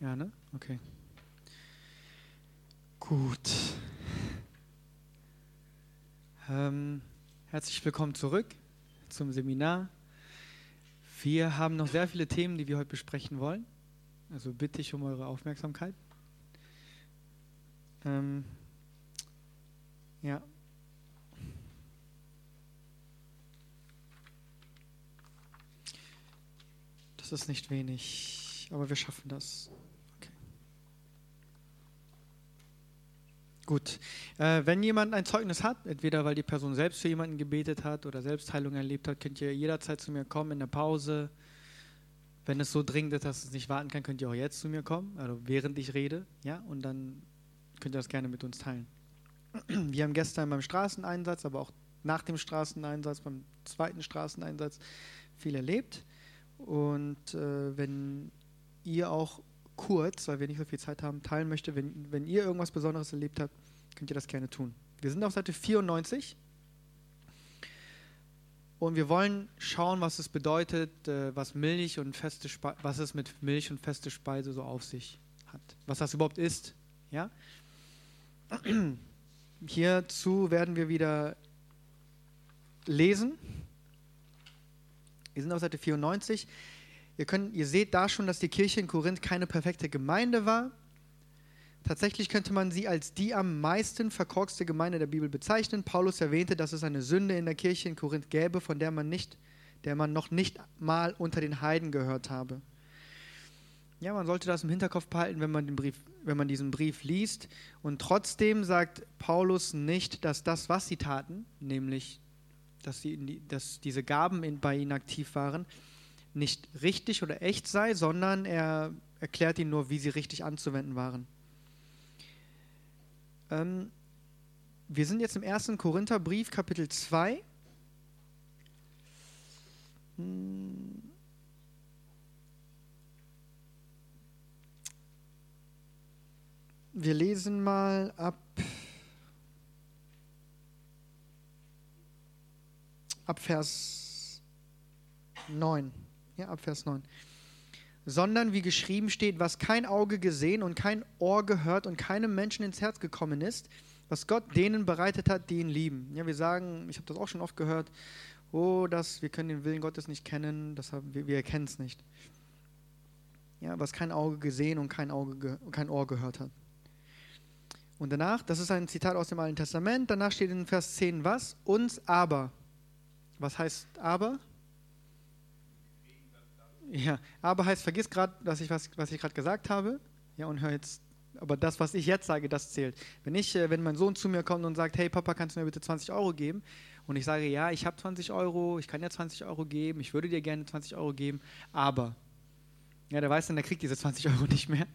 Ja, ne? Okay. Gut. Ähm, herzlich willkommen zurück zum Seminar. Wir haben noch sehr viele Themen, die wir heute besprechen wollen. Also bitte ich um eure Aufmerksamkeit. Ähm, ja. Das ist nicht wenig, aber wir schaffen das. Gut. Äh, wenn jemand ein Zeugnis hat, entweder weil die Person selbst für jemanden gebetet hat oder Selbstheilung erlebt hat, könnt ihr jederzeit zu mir kommen in der Pause. Wenn es so dringend ist, dass es nicht warten kann, könnt ihr auch jetzt zu mir kommen, also während ich rede, ja, und dann könnt ihr das gerne mit uns teilen. Wir haben gestern beim Straßeneinsatz, aber auch nach dem Straßeneinsatz, beim zweiten Straßeneinsatz viel erlebt. Und äh, wenn ihr auch kurz, weil wir nicht so viel Zeit haben, teilen möchtet, wenn, wenn ihr irgendwas Besonderes erlebt habt, könnt ihr das gerne tun. Wir sind auf Seite 94 und wir wollen schauen, was es bedeutet, äh, was Milch und feste Spe was es mit Milch und feste Speise so auf sich hat, was das überhaupt ist. Ja? Hierzu werden wir wieder lesen. Wir sind auf Seite 94. Ihr, könnt, ihr seht da schon, dass die Kirche in Korinth keine perfekte Gemeinde war. Tatsächlich könnte man sie als die am meisten verkorkste Gemeinde der Bibel bezeichnen. Paulus erwähnte, dass es eine Sünde in der Kirche in Korinth gäbe, von der man, nicht, der man noch nicht mal unter den Heiden gehört habe. Ja, man sollte das im Hinterkopf behalten, wenn man, den Brief, wenn man diesen Brief liest. Und trotzdem sagt Paulus nicht, dass das, was sie taten, nämlich dass, sie, dass diese Gaben in, bei ihnen aktiv waren, nicht richtig oder echt sei, sondern er erklärt ihnen nur, wie sie richtig anzuwenden waren. Ähm, wir sind jetzt im 1. Korintherbrief, Kapitel 2. Hm. Wir lesen mal ab ab Vers 9. Ja, ab Vers 9. Sondern wie geschrieben steht, was kein Auge gesehen und kein Ohr gehört und keinem Menschen ins Herz gekommen ist, was Gott denen bereitet hat, die ihn lieben. Ja, wir sagen, ich habe das auch schon oft gehört, oh, das, wir können den Willen Gottes nicht kennen, das haben, wir, wir erkennen es nicht. Ja, was kein Auge gesehen und kein, Auge, kein Ohr gehört hat. Und danach, das ist ein Zitat aus dem Alten Testament, danach steht in Vers 10 was? Uns aber was heißt aber? Ja, aber heißt, vergiss gerade, was ich, was, was ich gerade gesagt habe. Ja, und hör jetzt, aber das, was ich jetzt sage, das zählt. Wenn ich, äh, wenn mein Sohn zu mir kommt und sagt, hey Papa, kannst du mir bitte 20 Euro geben? Und ich sage, ja, ich habe 20 Euro, ich kann dir 20 Euro geben, ich würde dir gerne 20 Euro geben, aber. Ja, der weiß dann, der kriegt diese 20 Euro nicht mehr.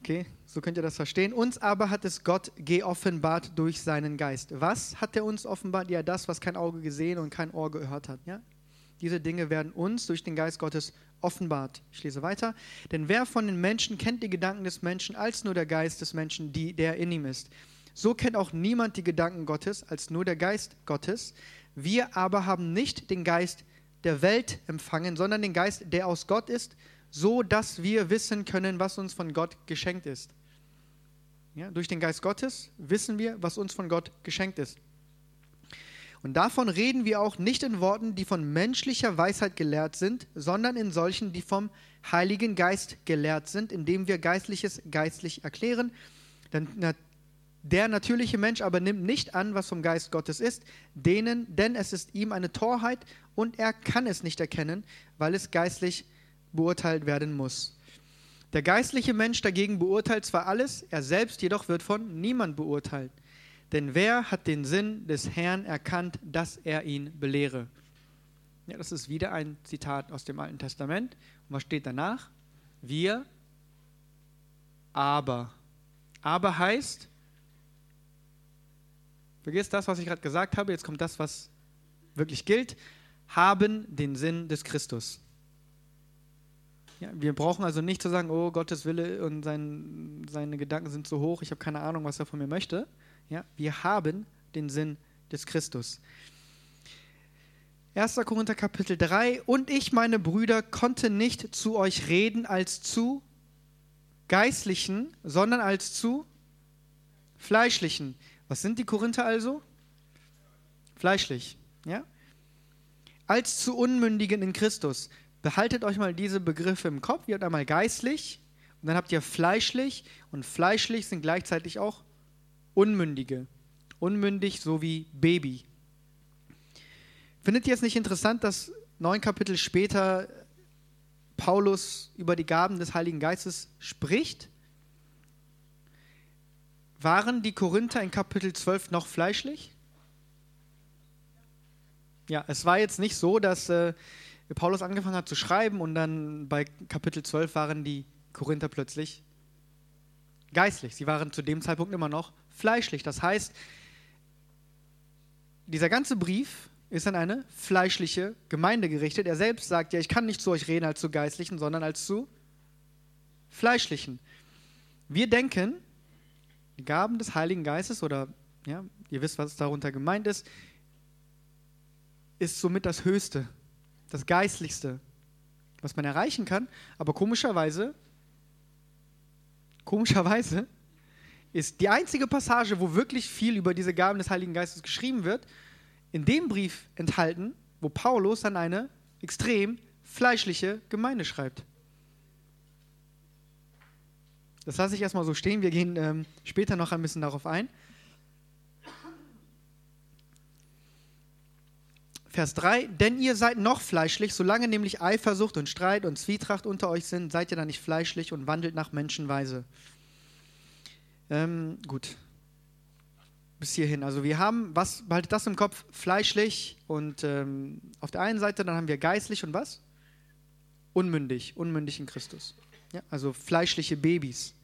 Okay, so könnt ihr das verstehen. Uns aber hat es Gott geoffenbart durch seinen Geist. Was hat er uns offenbart? Ja, das, was kein Auge gesehen und kein Ohr gehört hat. Ja? Diese Dinge werden uns durch den Geist Gottes offenbart. Ich lese weiter. Denn wer von den Menschen kennt die Gedanken des Menschen als nur der Geist des Menschen, die, der in ihm ist? So kennt auch niemand die Gedanken Gottes als nur der Geist Gottes. Wir aber haben nicht den Geist der Welt empfangen, sondern den Geist, der aus Gott ist, so dass wir wissen können, was uns von Gott geschenkt ist. Ja, durch den Geist Gottes wissen wir, was uns von Gott geschenkt ist. Und davon reden wir auch nicht in Worten, die von menschlicher Weisheit gelehrt sind, sondern in solchen, die vom Heiligen Geist gelehrt sind, indem wir Geistliches geistlich erklären. Denn der natürliche Mensch aber nimmt nicht an, was vom Geist Gottes ist, denen, denn es ist ihm eine Torheit und er kann es nicht erkennen, weil es geistlich ist beurteilt werden muss. Der geistliche Mensch dagegen beurteilt zwar alles, er selbst jedoch wird von niemand beurteilt. Denn wer hat den Sinn des Herrn erkannt, dass er ihn belehre? Ja, das ist wieder ein Zitat aus dem Alten Testament. Und was steht danach? Wir, aber. Aber heißt, vergiss das, was ich gerade gesagt habe, jetzt kommt das, was wirklich gilt, haben den Sinn des Christus. Ja, wir brauchen also nicht zu sagen, oh, Gottes Wille und sein, seine Gedanken sind zu hoch, ich habe keine Ahnung, was er von mir möchte. Ja, wir haben den Sinn des Christus. 1. Korinther Kapitel 3 Und ich, meine Brüder, konnte nicht zu euch reden als zu geistlichen, sondern als zu fleischlichen. Was sind die Korinther also? Fleischlich, ja? Als zu Unmündigen in Christus. Behaltet euch mal diese Begriffe im Kopf. Ihr habt einmal geistlich und dann habt ihr fleischlich und fleischlich sind gleichzeitig auch Unmündige. Unmündig so wie Baby. Findet ihr es nicht interessant, dass neun Kapitel später Paulus über die Gaben des Heiligen Geistes spricht? Waren die Korinther in Kapitel 12 noch fleischlich? Ja, es war jetzt nicht so, dass äh, Paulus angefangen hat zu schreiben und dann bei Kapitel 12 waren die Korinther plötzlich geistlich. Sie waren zu dem Zeitpunkt immer noch fleischlich. Das heißt, dieser ganze Brief ist an eine fleischliche Gemeinde gerichtet. Er selbst sagt ja, ich kann nicht zu euch reden als zu Geistlichen, sondern als zu Fleischlichen. Wir denken, die Gaben des Heiligen Geistes oder ja, ihr wisst, was darunter gemeint ist, ist somit das Höchste, das Geistlichste, was man erreichen kann. Aber komischerweise, komischerweise ist die einzige Passage, wo wirklich viel über diese Gaben des Heiligen Geistes geschrieben wird, in dem Brief enthalten, wo Paulus an eine extrem fleischliche Gemeinde schreibt. Das lasse ich erstmal so stehen. Wir gehen ähm, später noch ein bisschen darauf ein. Vers 3, denn ihr seid noch fleischlich, solange nämlich Eifersucht und Streit und Zwietracht unter euch sind, seid ihr dann nicht fleischlich und wandelt nach Menschenweise. Ähm, gut, bis hierhin. Also wir haben, was, behaltet das im Kopf, fleischlich und ähm, auf der einen Seite, dann haben wir geistlich und was? Unmündig, unmündig in Christus. Ja, also fleischliche Babys.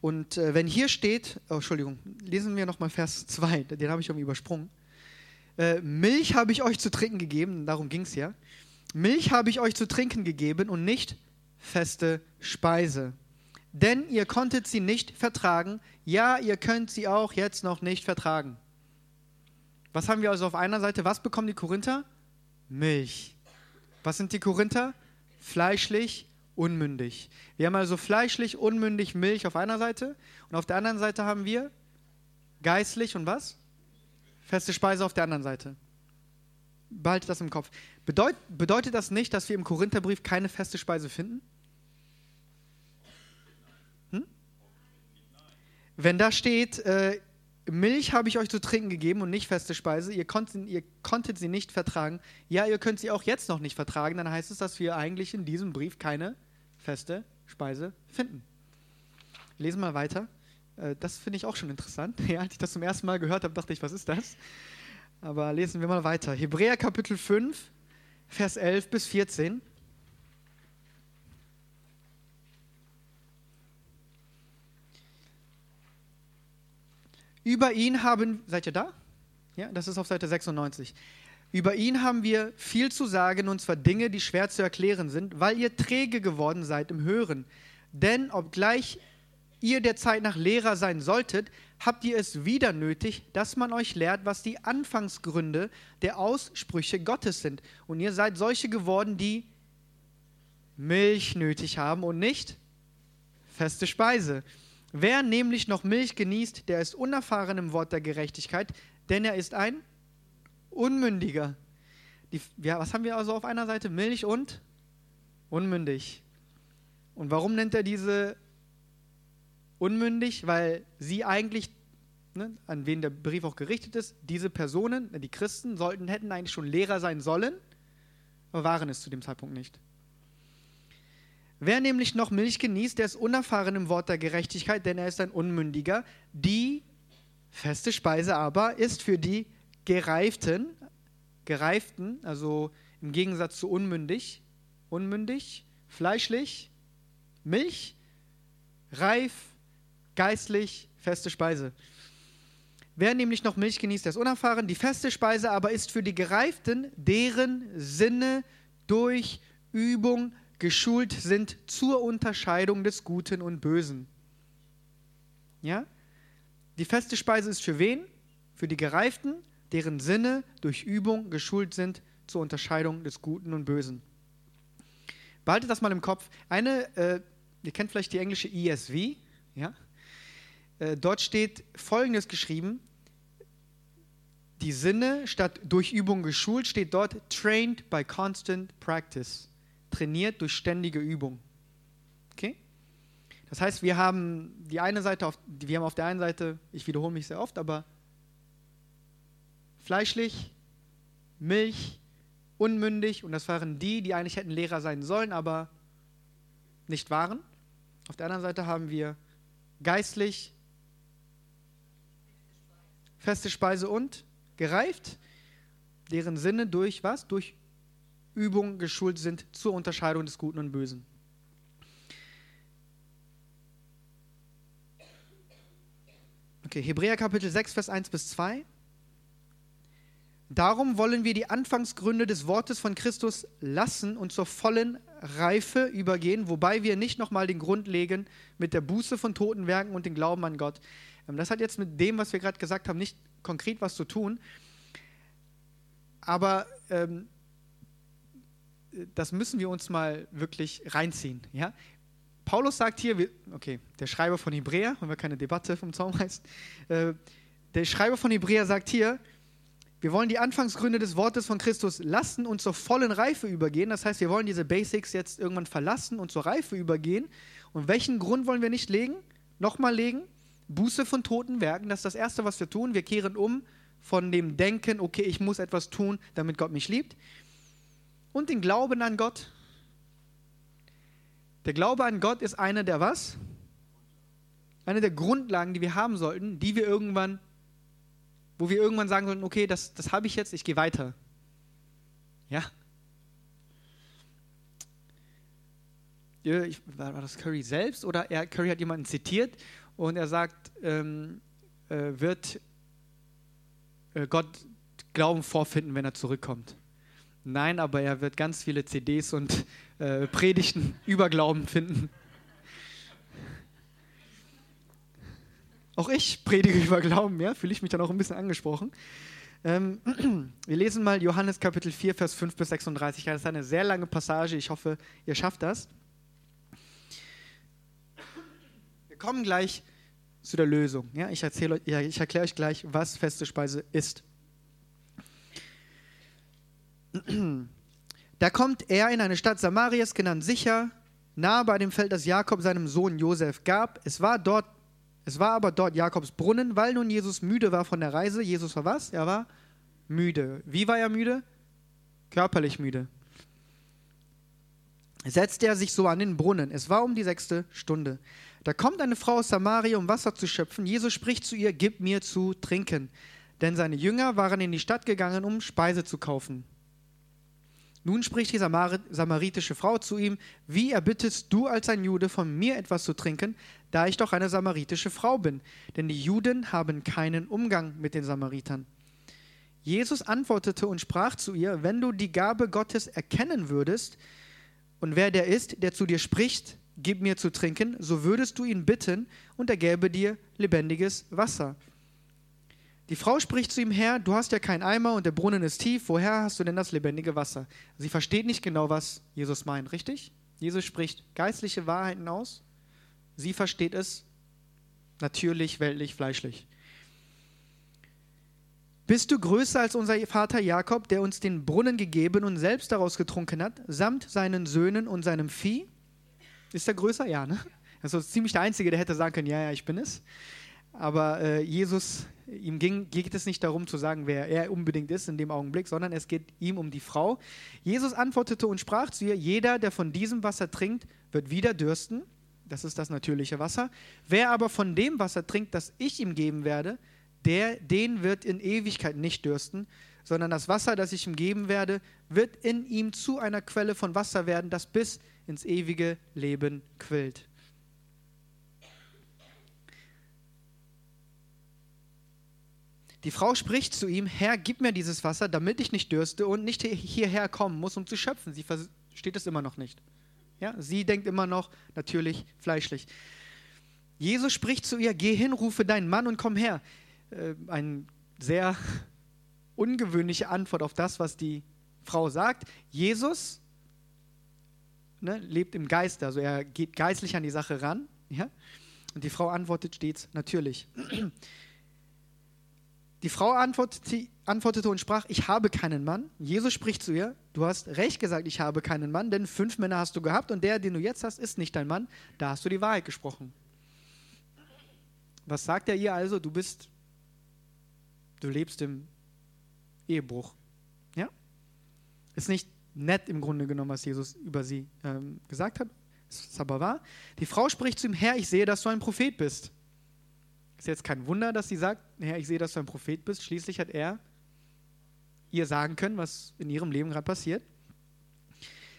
Und äh, wenn hier steht, oh, Entschuldigung, lesen wir nochmal Vers 2, den habe ich irgendwie übersprungen. Äh, Milch habe ich euch zu trinken gegeben, darum ging es ja. Milch habe ich euch zu trinken gegeben und nicht feste Speise denn ihr konntet sie nicht vertragen. Ja, ihr könnt sie auch jetzt noch nicht vertragen. Was haben wir also auf einer Seite? Was bekommen die Korinther? Milch. Was sind die Korinther? Fleischlich, unmündig. Wir haben also fleischlich, unmündig Milch auf einer Seite und auf der anderen Seite haben wir geistlich und was? Feste Speise auf der anderen Seite. Behaltet das im Kopf. Bedeut, bedeutet das nicht, dass wir im Korintherbrief keine feste Speise finden? Wenn da steht, äh, Milch habe ich euch zu trinken gegeben und nicht feste Speise, ihr konntet, ihr konntet sie nicht vertragen, ja, ihr könnt sie auch jetzt noch nicht vertragen, dann heißt es, dass wir eigentlich in diesem Brief keine feste Speise finden. Lesen mal weiter. Äh, das finde ich auch schon interessant. Ja, als ich das zum ersten Mal gehört habe, dachte ich, was ist das? Aber lesen wir mal weiter. Hebräer Kapitel 5, Vers 11 bis 14. Über ihn haben, seid ihr da? Ja, das ist auf Seite 96. Über ihn haben wir viel zu sagen, und zwar Dinge, die schwer zu erklären sind, weil ihr träge geworden seid im Hören. Denn obgleich ihr der Zeit nach Lehrer sein solltet, habt ihr es wieder nötig, dass man euch lehrt, was die Anfangsgründe der Aussprüche Gottes sind. Und ihr seid solche geworden, die Milch nötig haben und nicht feste Speise. Wer nämlich noch Milch genießt, der ist unerfahren im Wort der Gerechtigkeit, denn er ist ein Unmündiger. Die, ja, was haben wir also auf einer Seite? Milch und unmündig. Und warum nennt er diese unmündig? Weil sie eigentlich, ne, an wen der Brief auch gerichtet ist, diese Personen, die Christen, sollten, hätten eigentlich schon Lehrer sein sollen, aber waren es zu dem Zeitpunkt nicht. Wer nämlich noch Milch genießt, der ist unerfahren im Wort der Gerechtigkeit, denn er ist ein Unmündiger. Die feste Speise aber ist für die Gereiften, Gereiften, also im Gegensatz zu unmündig, unmündig, fleischlich, Milch, reif, geistlich, feste Speise. Wer nämlich noch Milch genießt, der ist unerfahren. Die feste Speise aber ist für die Gereiften, deren Sinne durch Übung geschult sind zur Unterscheidung des Guten und Bösen. Ja? Die feste Speise ist für wen? Für die Gereiften, deren Sinne durch Übung geschult sind zur Unterscheidung des Guten und Bösen. Behaltet das mal im Kopf. Eine, äh, ihr kennt vielleicht die englische ESV, ja? Äh, dort steht Folgendes geschrieben. Die Sinne statt durch Übung geschult steht dort trained by constant practice. Trainiert durch ständige Übung. Okay? Das heißt, wir haben die eine Seite, auf, wir haben auf der einen Seite, ich wiederhole mich sehr oft, aber fleischlich, Milch, unmündig und das waren die, die eigentlich hätten Lehrer sein sollen, aber nicht waren. Auf der anderen Seite haben wir geistlich, feste Speise und gereift, deren Sinne durch was? Durch Übung geschult sind zur Unterscheidung des Guten und Bösen. Okay, Hebräer Kapitel 6, Vers 1 bis 2. Darum wollen wir die Anfangsgründe des Wortes von Christus lassen und zur vollen Reife übergehen, wobei wir nicht nochmal den Grund legen mit der Buße von toten Werken und dem Glauben an Gott. Ähm, das hat jetzt mit dem, was wir gerade gesagt haben, nicht konkret was zu tun, aber ähm, das müssen wir uns mal wirklich reinziehen. Ja? Paulus sagt hier, okay, der Schreiber von Hebräer, wenn wir keine Debatte vom Zaum heißt, äh, der Schreiber von Hebräer sagt hier, wir wollen die Anfangsgründe des Wortes von Christus lassen und zur vollen Reife übergehen. Das heißt, wir wollen diese Basics jetzt irgendwann verlassen und zur Reife übergehen. Und welchen Grund wollen wir nicht legen? Nochmal legen? Buße von toten Werken. Das ist das Erste, was wir tun. Wir kehren um von dem Denken, okay, ich muss etwas tun, damit Gott mich liebt. Und den Glauben an Gott. Der Glaube an Gott ist eine der was? Eine der Grundlagen, die wir haben sollten, die wir irgendwann, wo wir irgendwann sagen sollten, okay, das, das habe ich jetzt, ich gehe weiter. Ja? War das Curry selbst oder er, Curry hat jemanden zitiert und er sagt, ähm, äh, wird äh, Gott Glauben vorfinden, wenn er zurückkommt. Nein, aber er wird ganz viele CDs und äh, Predigten über Glauben finden. Auch ich predige über Glauben, ja, fühle ich mich dann auch ein bisschen angesprochen. Ähm, wir lesen mal Johannes Kapitel 4, Vers 5 bis 36. Das ist eine sehr lange Passage. Ich hoffe, ihr schafft das. Wir kommen gleich zu der Lösung. Ja, ich, ja, ich erkläre euch gleich, was feste Speise ist. Da kommt er in eine Stadt Samarias, genannt Sicher, nahe bei dem Feld, das Jakob seinem Sohn Josef gab. Es war, dort, es war aber dort Jakobs Brunnen, weil nun Jesus müde war von der Reise. Jesus war was? Er war müde. Wie war er müde? Körperlich müde. Setzte er sich so an den Brunnen. Es war um die sechste Stunde. Da kommt eine Frau aus Samaria, um Wasser zu schöpfen. Jesus spricht zu ihr: Gib mir zu trinken. Denn seine Jünger waren in die Stadt gegangen, um Speise zu kaufen. Nun spricht die samaritische Frau zu ihm, wie erbittest du als ein Jude von mir etwas zu trinken, da ich doch eine samaritische Frau bin? Denn die Juden haben keinen Umgang mit den Samaritern. Jesus antwortete und sprach zu ihr, wenn du die Gabe Gottes erkennen würdest, und wer der ist, der zu dir spricht, gib mir zu trinken, so würdest du ihn bitten, und er gäbe dir lebendiges Wasser. Die Frau spricht zu ihm, Herr, du hast ja keinen Eimer und der Brunnen ist tief, woher hast du denn das lebendige Wasser? Sie versteht nicht genau, was Jesus meint, richtig? Jesus spricht geistliche Wahrheiten aus, sie versteht es natürlich, weltlich, fleischlich. Bist du größer als unser Vater Jakob, der uns den Brunnen gegeben und selbst daraus getrunken hat, samt seinen Söhnen und seinem Vieh? Ist er größer? Ja, ne? Also ziemlich der Einzige, der hätte sagen können, ja, ja, ich bin es. Aber äh, Jesus Ihm ging, geht es nicht darum zu sagen, wer er unbedingt ist in dem Augenblick, sondern es geht ihm um die Frau. Jesus antwortete und sprach zu ihr, jeder, der von diesem Wasser trinkt, wird wieder dürsten. Das ist das natürliche Wasser. Wer aber von dem Wasser trinkt, das ich ihm geben werde, der, den wird in Ewigkeit nicht dürsten, sondern das Wasser, das ich ihm geben werde, wird in ihm zu einer Quelle von Wasser werden, das bis ins ewige Leben quillt. Die Frau spricht zu ihm, Herr, gib mir dieses Wasser, damit ich nicht dürste und nicht hierher kommen muss, um zu schöpfen. Sie versteht es immer noch nicht. Ja, sie denkt immer noch natürlich fleischlich. Jesus spricht zu ihr, geh hin, rufe deinen Mann und komm her. Äh, eine sehr ungewöhnliche Antwort auf das, was die Frau sagt. Jesus ne, lebt im Geiste, also er geht geistlich an die Sache ran. Ja? Und die Frau antwortet stets natürlich. Die Frau antwortete, und sprach, ich habe keinen Mann. Jesus spricht zu ihr, du hast recht gesagt, ich habe keinen Mann, denn fünf Männer hast du gehabt und der, den du jetzt hast, ist nicht dein Mann. Da hast du die Wahrheit gesprochen. Was sagt er ihr also? Du bist, du lebst im Ehebruch. Ja? Ist nicht nett im Grunde genommen, was Jesus über sie ähm, gesagt hat. Ist aber wahr. Die Frau spricht zu ihm, Herr, ich sehe, dass du ein Prophet bist. Ist jetzt kein Wunder, dass sie sagt, Herr, ich sehe, dass du ein Prophet bist. Schließlich hat er ihr sagen können, was in ihrem Leben gerade passiert.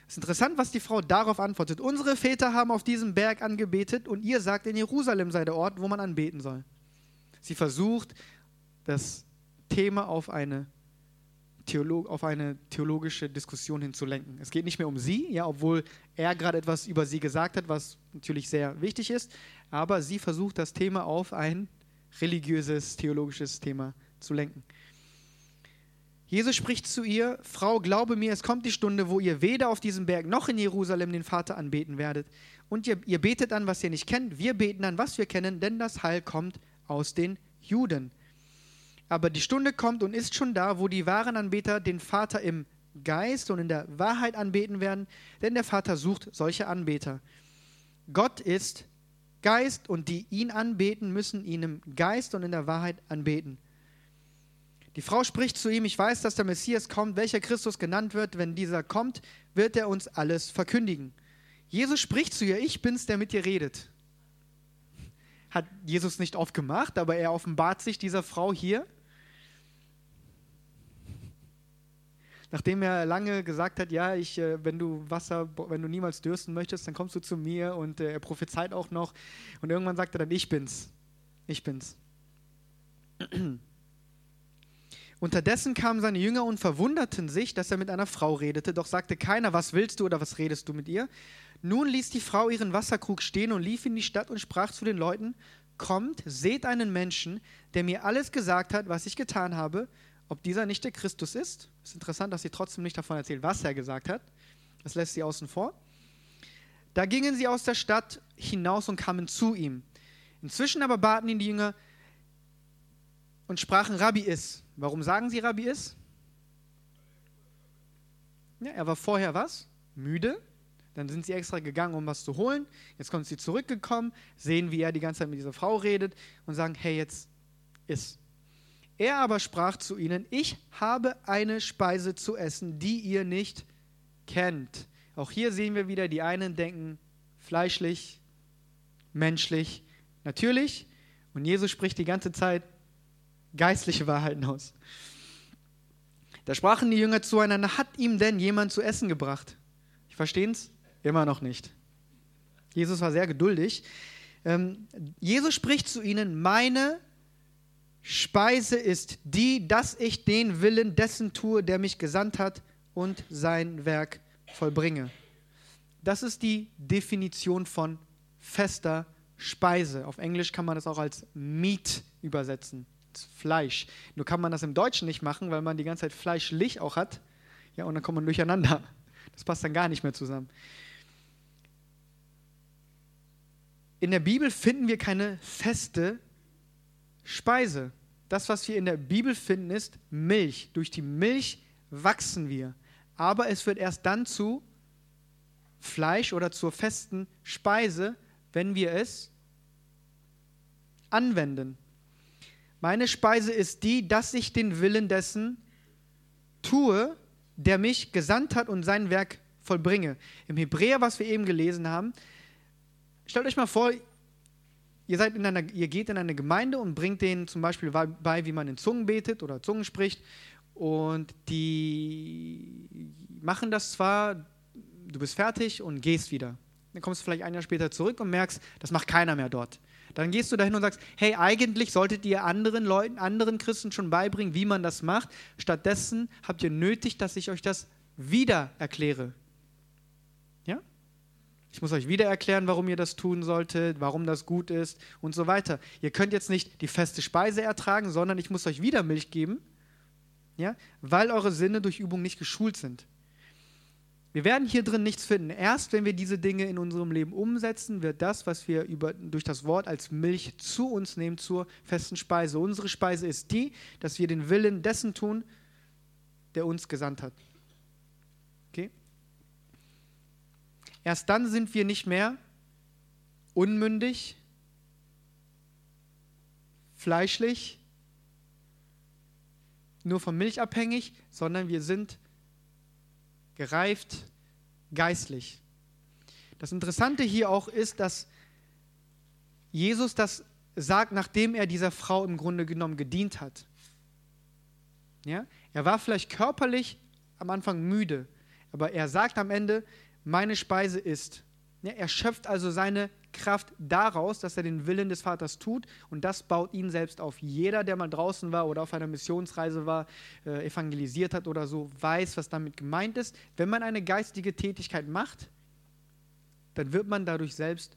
Es ist interessant, was die Frau darauf antwortet. Unsere Väter haben auf diesem Berg angebetet und ihr sagt, in Jerusalem sei der Ort, wo man anbeten soll. Sie versucht, das Thema auf eine, Theolog auf eine theologische Diskussion hinzulenken. Es geht nicht mehr um sie, ja, obwohl er gerade etwas über sie gesagt hat, was natürlich sehr wichtig ist, aber sie versucht, das Thema auf ein religiöses, theologisches Thema zu lenken. Jesus spricht zu ihr, Frau, glaube mir, es kommt die Stunde, wo ihr weder auf diesem Berg noch in Jerusalem den Vater anbeten werdet. Und ihr, ihr betet an, was ihr nicht kennt, wir beten an, was wir kennen, denn das Heil kommt aus den Juden. Aber die Stunde kommt und ist schon da, wo die wahren Anbeter den Vater im Geist und in der Wahrheit anbeten werden, denn der Vater sucht solche Anbeter. Gott ist Geist und die ihn anbeten, müssen ihn im Geist und in der Wahrheit anbeten. Die Frau spricht zu ihm, ich weiß, dass der Messias kommt, welcher Christus genannt wird. Wenn dieser kommt, wird er uns alles verkündigen. Jesus spricht zu ihr, ich bin's, der mit dir redet. Hat Jesus nicht oft gemacht, aber er offenbart sich dieser Frau hier. Nachdem er lange gesagt hat, ja, ich, äh, wenn du Wasser, wenn du niemals dürsten möchtest, dann kommst du zu mir und äh, er prophezeit auch noch. Und irgendwann sagt er dann, ich bin's. Ich bin's. Unterdessen kamen seine Jünger und verwunderten sich, dass er mit einer Frau redete, doch sagte keiner, was willst du oder was redest du mit ihr? Nun ließ die Frau ihren Wasserkrug stehen und lief in die Stadt und sprach zu den Leuten, kommt, seht einen Menschen, der mir alles gesagt hat, was ich getan habe, ob dieser nicht der Christus ist. Es ist interessant, dass sie trotzdem nicht davon erzählt, was er gesagt hat. Das lässt sie außen vor. Da gingen sie aus der Stadt hinaus und kamen zu ihm. Inzwischen aber baten ihn die Jünger und sprachen, Rabbi ist. Warum sagen sie, Rabbi ist? Ja, er war vorher was? Müde. Dann sind sie extra gegangen, um was zu holen. Jetzt kommen sie zurückgekommen, sehen, wie er die ganze Zeit mit dieser Frau redet und sagen, hey, jetzt ist. Er aber sprach zu ihnen, ich habe eine Speise zu essen, die ihr nicht kennt. Auch hier sehen wir wieder, die einen denken fleischlich, menschlich, natürlich. Und Jesus spricht die ganze Zeit geistliche Wahrheiten aus. Da sprachen die Jünger zueinander, hat ihm denn jemand zu essen gebracht? Ich verstehe es immer noch nicht. Jesus war sehr geduldig. Ähm, Jesus spricht zu ihnen, meine Speise ist die, dass ich den Willen dessen tue, der mich gesandt hat und sein Werk vollbringe. Das ist die Definition von fester Speise. Auf Englisch kann man das auch als Meat übersetzen. Fleisch. Nur kann man das im Deutschen nicht machen, weil man die ganze Zeit fleischlich auch hat. Ja, und dann kommt man durcheinander. Das passt dann gar nicht mehr zusammen. In der Bibel finden wir keine feste Speise. Das, was wir in der Bibel finden, ist Milch. Durch die Milch wachsen wir. Aber es wird erst dann zu Fleisch oder zur festen Speise, wenn wir es anwenden. Meine Speise ist die, dass ich den Willen dessen tue, der mich gesandt hat und sein Werk vollbringe. Im Hebräer, was wir eben gelesen haben, stellt euch mal vor, ihr, seid in einer, ihr geht in eine Gemeinde und bringt denen zum Beispiel bei, wie man in Zungen betet oder Zungen spricht. Und die machen das zwar, du bist fertig und gehst wieder. Dann kommst du vielleicht ein Jahr später zurück und merkst, das macht keiner mehr dort. Dann gehst du dahin und sagst, hey, eigentlich solltet ihr anderen Leuten, anderen Christen schon beibringen, wie man das macht. Stattdessen habt ihr nötig, dass ich euch das wieder erkläre. Ich muss euch wieder erklären, warum ihr das tun solltet, warum das gut ist und so weiter. Ihr könnt jetzt nicht die feste Speise ertragen, sondern ich muss euch wieder Milch geben, ja? weil eure Sinne durch Übung nicht geschult sind. Wir werden hier drin nichts finden. Erst wenn wir diese Dinge in unserem Leben umsetzen, wird das, was wir über, durch das Wort als Milch zu uns nehmen, zur festen Speise. Unsere Speise ist die, dass wir den Willen dessen tun, der uns gesandt hat. Okay? Erst dann sind wir nicht mehr unmündig, fleischlich, nur von Milch abhängig, sondern wir sind gereift geistlich. Das Interessante hier auch ist, dass Jesus das sagt, nachdem er dieser Frau im Grunde genommen gedient hat. Ja? Er war vielleicht körperlich am Anfang müde, aber er sagt am Ende, meine Speise ist. Er schöpft also seine Kraft daraus, dass er den Willen des Vaters tut und das baut ihn selbst auf. Jeder, der mal draußen war oder auf einer Missionsreise war, äh, evangelisiert hat oder so, weiß, was damit gemeint ist. Wenn man eine geistige Tätigkeit macht, dann wird man dadurch selbst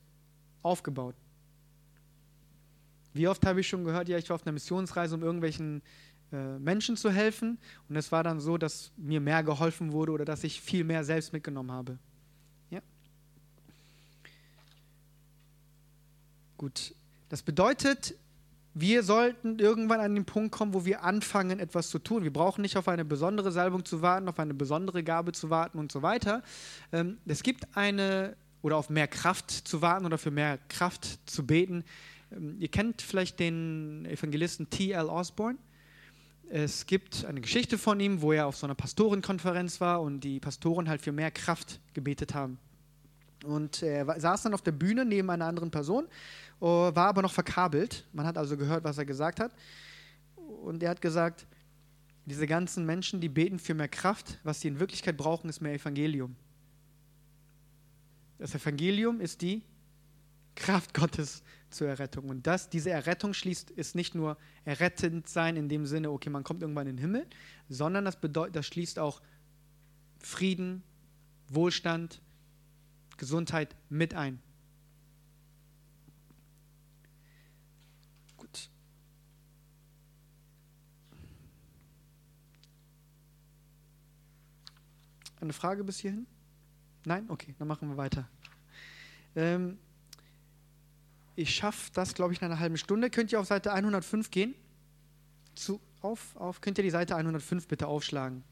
aufgebaut. Wie oft habe ich schon gehört, ja, ich war auf einer Missionsreise, um irgendwelchen äh, Menschen zu helfen und es war dann so, dass mir mehr geholfen wurde oder dass ich viel mehr selbst mitgenommen habe. Gut, das bedeutet, wir sollten irgendwann an den Punkt kommen, wo wir anfangen, etwas zu tun. Wir brauchen nicht auf eine besondere Salbung zu warten, auf eine besondere Gabe zu warten und so weiter. Ähm, es gibt eine, oder auf mehr Kraft zu warten oder für mehr Kraft zu beten. Ähm, ihr kennt vielleicht den Evangelisten T.L. Osborne. Es gibt eine Geschichte von ihm, wo er auf so einer Pastorenkonferenz war und die Pastoren halt für mehr Kraft gebetet haben. Und er saß dann auf der Bühne neben einer anderen Person Oh, war aber noch verkabelt. Man hat also gehört, was er gesagt hat. Und er hat gesagt, diese ganzen Menschen, die beten für mehr Kraft, was sie in Wirklichkeit brauchen, ist mehr Evangelium. Das Evangelium ist die Kraft Gottes zur Errettung. Und das, diese Errettung schließt, ist nicht nur errettend sein in dem Sinne, okay, man kommt irgendwann in den Himmel, sondern das, bedeutet, das schließt auch Frieden, Wohlstand, Gesundheit mit ein. Eine Frage bis hierhin? Nein? Okay, dann machen wir weiter. Ähm, ich schaffe das, glaube ich, in einer halben Stunde. Könnt ihr auf Seite 105 gehen? Zu, auf, auf, könnt ihr die Seite 105 bitte aufschlagen?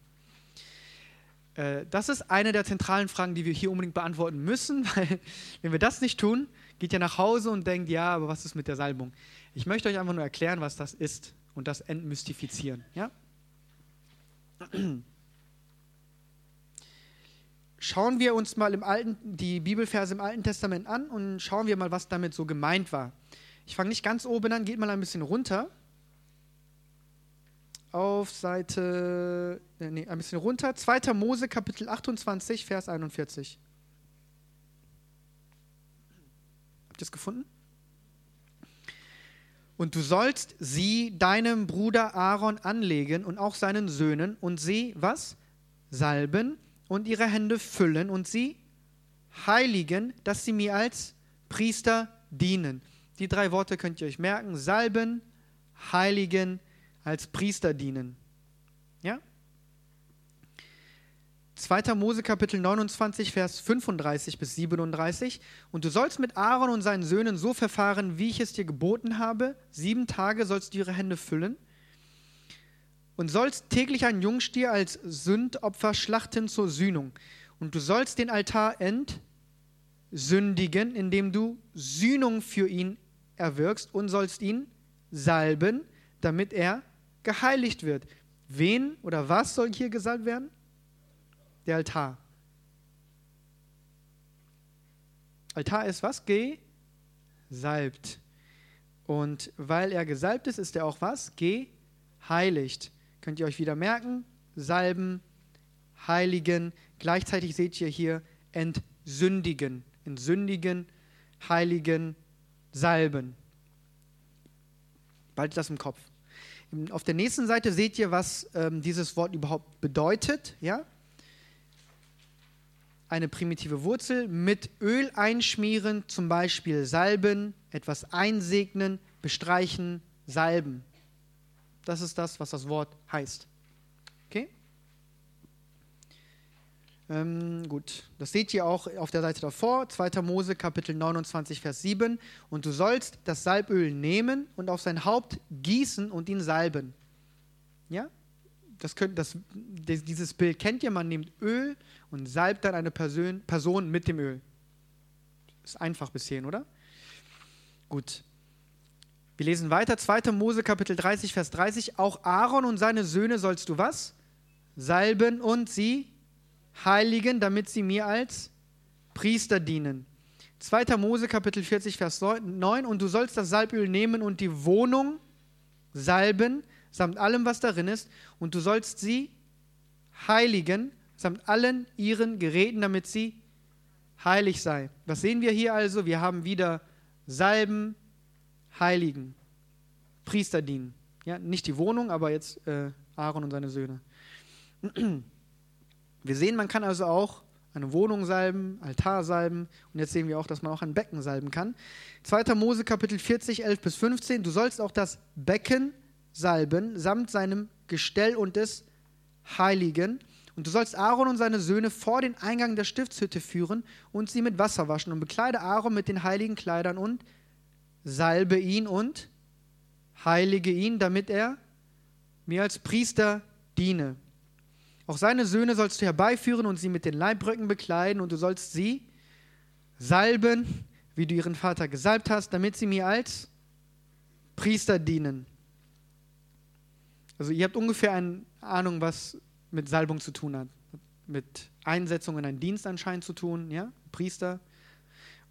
Äh, das ist eine der zentralen Fragen, die wir hier unbedingt beantworten müssen, weil wenn wir das nicht tun, geht ihr nach Hause und denkt, ja, aber was ist mit der Salbung? Ich möchte euch einfach nur erklären, was das ist und das entmystifizieren. Ja? schauen wir uns mal im Alten, die Bibelverse im Alten Testament an und schauen wir mal, was damit so gemeint war. Ich fange nicht ganz oben an, geht mal ein bisschen runter. Auf Seite, äh, nee, ein bisschen runter. 2. Mose, Kapitel 28, Vers 41. Habt ihr es gefunden? Und du sollst sie deinem Bruder Aaron anlegen und auch seinen Söhnen und sie, was? Salben und ihre Hände füllen und sie heiligen, dass sie mir als Priester dienen. Die drei Worte könnt ihr euch merken. Salben, heiligen, als Priester dienen. Ja? 2. Mose Kapitel 29, Vers 35 bis 37. Und du sollst mit Aaron und seinen Söhnen so verfahren, wie ich es dir geboten habe. Sieben Tage sollst du ihre Hände füllen und sollst täglich einen Jungstier als Sündopfer schlachten zur Sühnung. Und du sollst den Altar entsündigen, indem du Sühnung für ihn erwirkst und sollst ihn salben, damit er geheiligt wird. Wen oder was soll hier gesalbt werden? Der Altar. Altar ist was? Gesalbt. Und weil er gesalbt ist, ist er auch was? Geheiligt. Könnt ihr euch wieder merken? Salben, heiligen. Gleichzeitig seht ihr hier entsündigen. Entsündigen, heiligen, salben. Bald das im Kopf. Auf der nächsten Seite seht ihr, was ähm, dieses Wort überhaupt bedeutet. Ja? Eine primitive Wurzel mit Öl einschmieren, zum Beispiel salben, etwas einsegnen, bestreichen, salben. Das ist das, was das Wort heißt. Okay? Ähm, gut, das seht ihr auch auf der Seite davor, 2. Mose Kapitel 29, Vers 7. Und du sollst das Salböl nehmen und auf sein Haupt gießen und ihn salben. Ja, das könnt, das, dieses Bild kennt ihr, man nimmt Öl und salbt dann eine Person, Person mit dem Öl. Ist einfach bis hierhin, oder? Gut. Wir lesen weiter, 2. Mose Kapitel 30, Vers 30. Auch Aaron und seine Söhne sollst du was? Salben und sie heiligen, damit sie mir als Priester dienen. 2. Mose Kapitel 40, Vers 9. Und du sollst das Salböl nehmen und die Wohnung salben, samt allem, was darin ist. Und du sollst sie heiligen, samt allen ihren Geräten, damit sie heilig sei. Was sehen wir hier also? Wir haben wieder Salben, Heiligen, Priester dienen. Ja, nicht die Wohnung, aber jetzt äh, Aaron und seine Söhne. Wir sehen, man kann also auch eine Wohnung salben, Altar salben und jetzt sehen wir auch, dass man auch ein Becken salben kann. 2. Mose Kapitel 40, 11 bis 15. Du sollst auch das Becken salben, samt seinem Gestell und des Heiligen. Und du sollst Aaron und seine Söhne vor den Eingang der Stiftshütte führen und sie mit Wasser waschen und bekleide Aaron mit den heiligen Kleidern und salbe ihn und heilige ihn, damit er mir als Priester diene. Auch seine Söhne sollst du herbeiführen und sie mit den Leibröcken bekleiden und du sollst sie salben, wie du ihren Vater gesalbt hast, damit sie mir als Priester dienen. Also ihr habt ungefähr eine Ahnung, was mit Salbung zu tun hat. Mit Einsetzung in einen Dienst anscheinend zu tun, ja, Priester.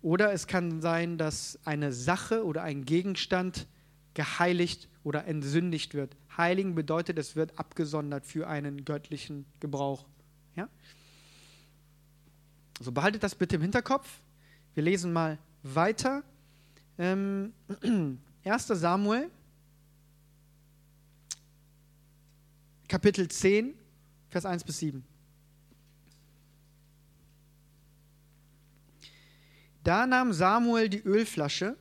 Oder es kann sein, dass eine Sache oder ein Gegenstand geheiligt oder entsündigt wird. Heiligen bedeutet, es wird abgesondert für einen göttlichen Gebrauch. Ja? Also behaltet das bitte im Hinterkopf. Wir lesen mal weiter. Ähm, 1. Samuel, Kapitel 10, Vers 1 bis 7. Da nahm Samuel die Ölflasche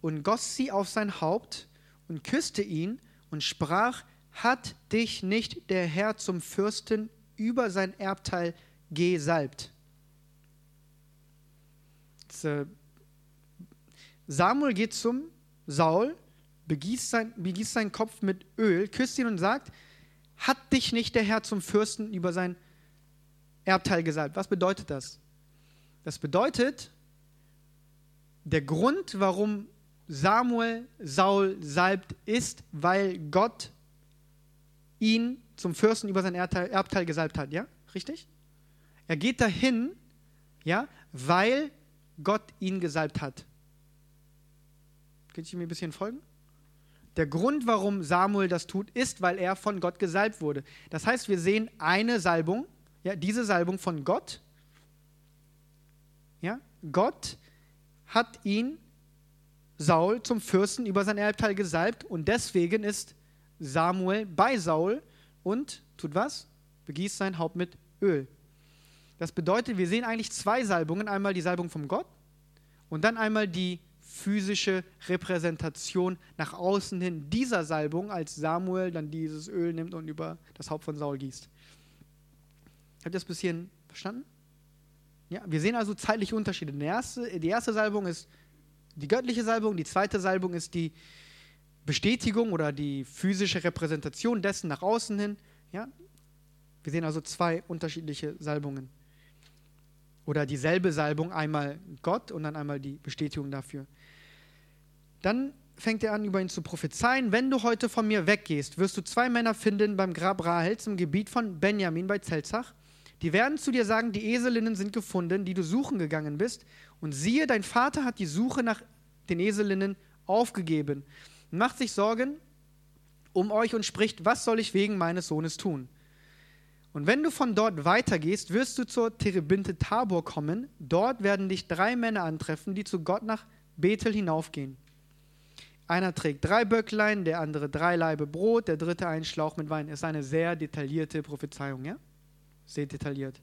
und goss sie auf sein Haupt und küsste ihn und sprach, hat dich nicht der Herr zum Fürsten über sein Erbteil gesalbt? Samuel geht zum Saul, begießt, sein, begießt seinen Kopf mit Öl, küsst ihn und sagt, hat dich nicht der Herr zum Fürsten über sein Erbteil gesalbt? Was bedeutet das? Das bedeutet, der Grund, warum Samuel Saul salbt, ist, weil Gott ihn zum Fürsten über sein Erbteil, Erbteil gesalbt hat, ja? Richtig? Er geht dahin, ja, weil Gott ihn gesalbt hat. Könnt ihr mir ein bisschen folgen? Der Grund, warum Samuel das tut, ist, weil er von Gott gesalbt wurde. Das heißt, wir sehen eine Salbung, ja, diese Salbung von Gott. Ja, Gott hat ihn Saul zum Fürsten über sein Erbteil gesalbt und deswegen ist Samuel bei Saul und tut was? Begießt sein Haupt mit Öl. Das bedeutet, wir sehen eigentlich zwei Salbungen. Einmal die Salbung von Gott und dann einmal die physische Repräsentation nach außen hin dieser Salbung, als Samuel dann dieses Öl nimmt und über das Haupt von Saul gießt. Habt ihr das bis hierhin verstanden? Ja, wir sehen also zeitliche Unterschiede. Die erste, die erste Salbung ist die göttliche Salbung, die zweite Salbung ist die Bestätigung oder die physische Repräsentation dessen nach außen hin. Ja? Wir sehen also zwei unterschiedliche Salbungen. Oder dieselbe Salbung, einmal Gott und dann einmal die Bestätigung dafür. Dann fängt er an, über ihn zu prophezeien. Wenn du heute von mir weggehst, wirst du zwei Männer finden beim Grab Rahels im Gebiet von Benjamin bei Zelzach. Die werden zu dir sagen, die Eselinnen sind gefunden, die du suchen gegangen bist. Und siehe, dein Vater hat die Suche nach den Eselinnen aufgegeben und macht sich Sorgen um euch und spricht, was soll ich wegen meines Sohnes tun? Und wenn du von dort weitergehst, wirst du zur Terebinte Tabor kommen. Dort werden dich drei Männer antreffen, die zu Gott nach Bethel hinaufgehen. Einer trägt drei Böcklein, der andere drei Laibe Brot, der dritte einen Schlauch mit Wein. Das ist eine sehr detaillierte Prophezeiung, ja? Sehr detailliert.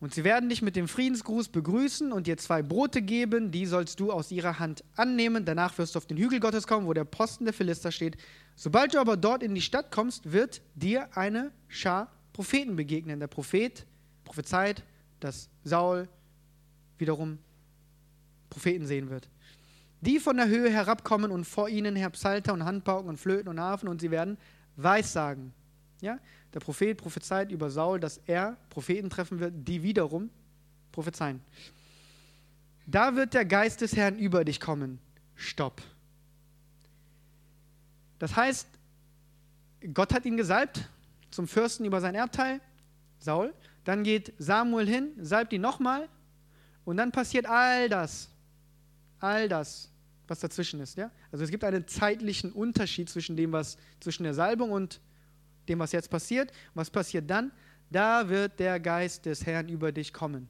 Und sie werden dich mit dem Friedensgruß begrüßen und dir zwei Brote geben, die sollst du aus ihrer Hand annehmen. Danach wirst du auf den Hügel Gottes kommen, wo der Posten der Philister steht. Sobald du aber dort in die Stadt kommst, wird dir eine Schar Propheten begegnen. Der Prophet prophezeit, dass Saul wiederum Propheten sehen wird. Die von der Höhe herabkommen und vor ihnen her Psalter und Handpauken und Flöten und Harfen und sie werden Weissagen. Ja? Der Prophet prophezeit über Saul, dass er Propheten treffen wird, die wiederum prophezeien. Da wird der Geist des Herrn über dich kommen. Stopp. Das heißt, Gott hat ihn gesalbt zum Fürsten über sein Erbteil, Saul. Dann geht Samuel hin, salbt ihn nochmal und dann passiert all das. All das, was dazwischen ist. Ja? Also es gibt einen zeitlichen Unterschied zwischen dem, was zwischen der Salbung und dem, was jetzt passiert. Was passiert dann? Da wird der Geist des Herrn über dich kommen.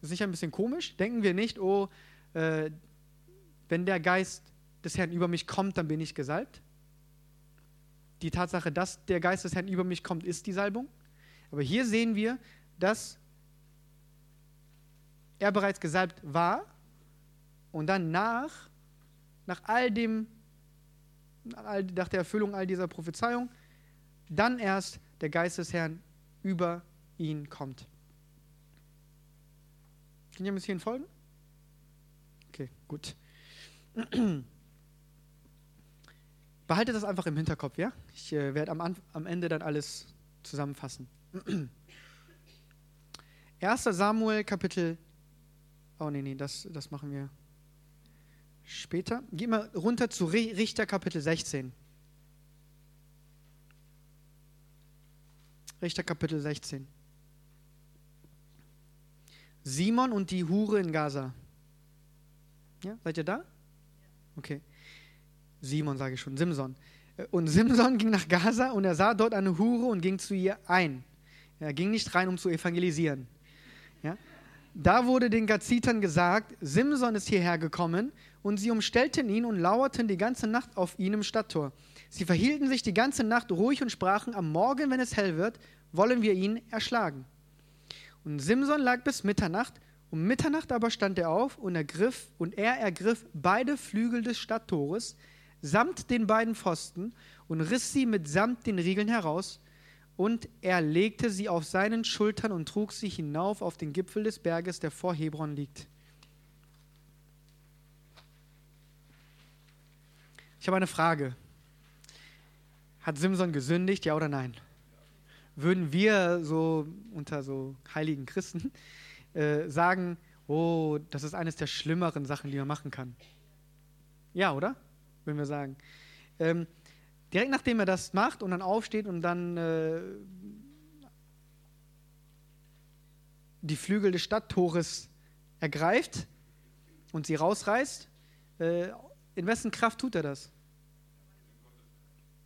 Das ist nicht ein bisschen komisch? Denken wir nicht, oh, äh, wenn der Geist des Herrn über mich kommt, dann bin ich gesalbt? Die Tatsache, dass der Geist des Herrn über mich kommt, ist die Salbung. Aber hier sehen wir, dass er bereits gesalbt war und dann nach, nach all dem, nach der Erfüllung all dieser Prophezeiung, dann erst der Geist des Herrn über ihn kommt. Können ihr ein bisschen folgen? Okay, gut. Behaltet das einfach im Hinterkopf, ja? Ich äh, werde am, am Ende dann alles zusammenfassen. 1. Samuel Kapitel. Oh nee, nee, das, das machen wir später. Geh mal runter zu Richter Kapitel 16. Richter Kapitel 16. Simon und die Hure in Gaza. Ja, seid ihr da? Okay. Simon sage ich schon, Simson. Und Simson ging nach Gaza und er sah dort eine Hure und ging zu ihr ein. Er ging nicht rein, um zu evangelisieren. Ja? Da wurde den Gazitern gesagt, Simson ist hierher gekommen und sie umstellten ihn und lauerten die ganze Nacht auf ihn im Stadttor. Sie verhielten sich die ganze Nacht ruhig und sprachen, am Morgen, wenn es hell wird, wollen wir ihn erschlagen. Und Simson lag bis Mitternacht, um Mitternacht aber stand er auf und ergriff, und er ergriff beide Flügel des Stadttores, samt den beiden Pfosten, und riss sie mitsamt den Riegeln heraus, und er legte sie auf seinen Schultern und trug sie hinauf auf den Gipfel des Berges, der vor Hebron liegt. Ich habe eine Frage. Hat Simson gesündigt, ja oder nein? Würden wir so unter so heiligen Christen äh, sagen, oh, das ist eines der schlimmeren Sachen, die man machen kann? Ja, oder? Würden wir sagen. Ähm, Direkt nachdem er das macht und dann aufsteht und dann äh, die Flügel des Stadttores ergreift und sie rausreißt, äh, in wessen Kraft tut er das?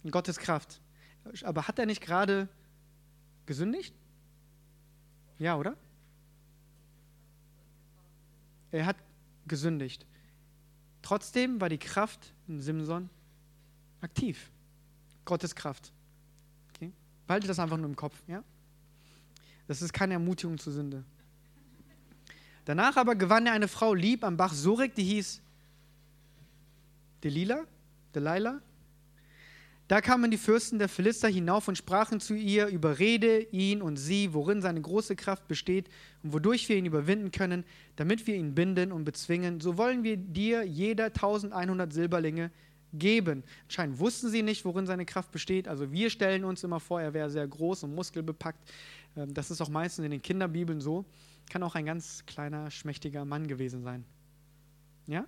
In Gottes Kraft. Aber hat er nicht gerade gesündigt? Ja, oder? Er hat gesündigt. Trotzdem war die Kraft in Simson aktiv. Gottes Kraft. Okay? Behalte das einfach nur im Kopf. Ja? Das ist keine Ermutigung zur Sünde. Danach aber gewann er eine Frau lieb am Bach Surek, die hieß Delila, Delilah. Da kamen die Fürsten der Philister hinauf und sprachen zu ihr, überrede ihn und sie, worin seine große Kraft besteht und wodurch wir ihn überwinden können, damit wir ihn binden und bezwingen. So wollen wir dir jeder 1100 Silberlinge geben. Anscheinend wussten sie nicht, worin seine Kraft besteht. Also wir stellen uns immer vor, er wäre sehr groß und muskelbepackt. Ähm, das ist auch meistens in den Kinderbibeln so. Kann auch ein ganz kleiner, schmächtiger Mann gewesen sein. Ja?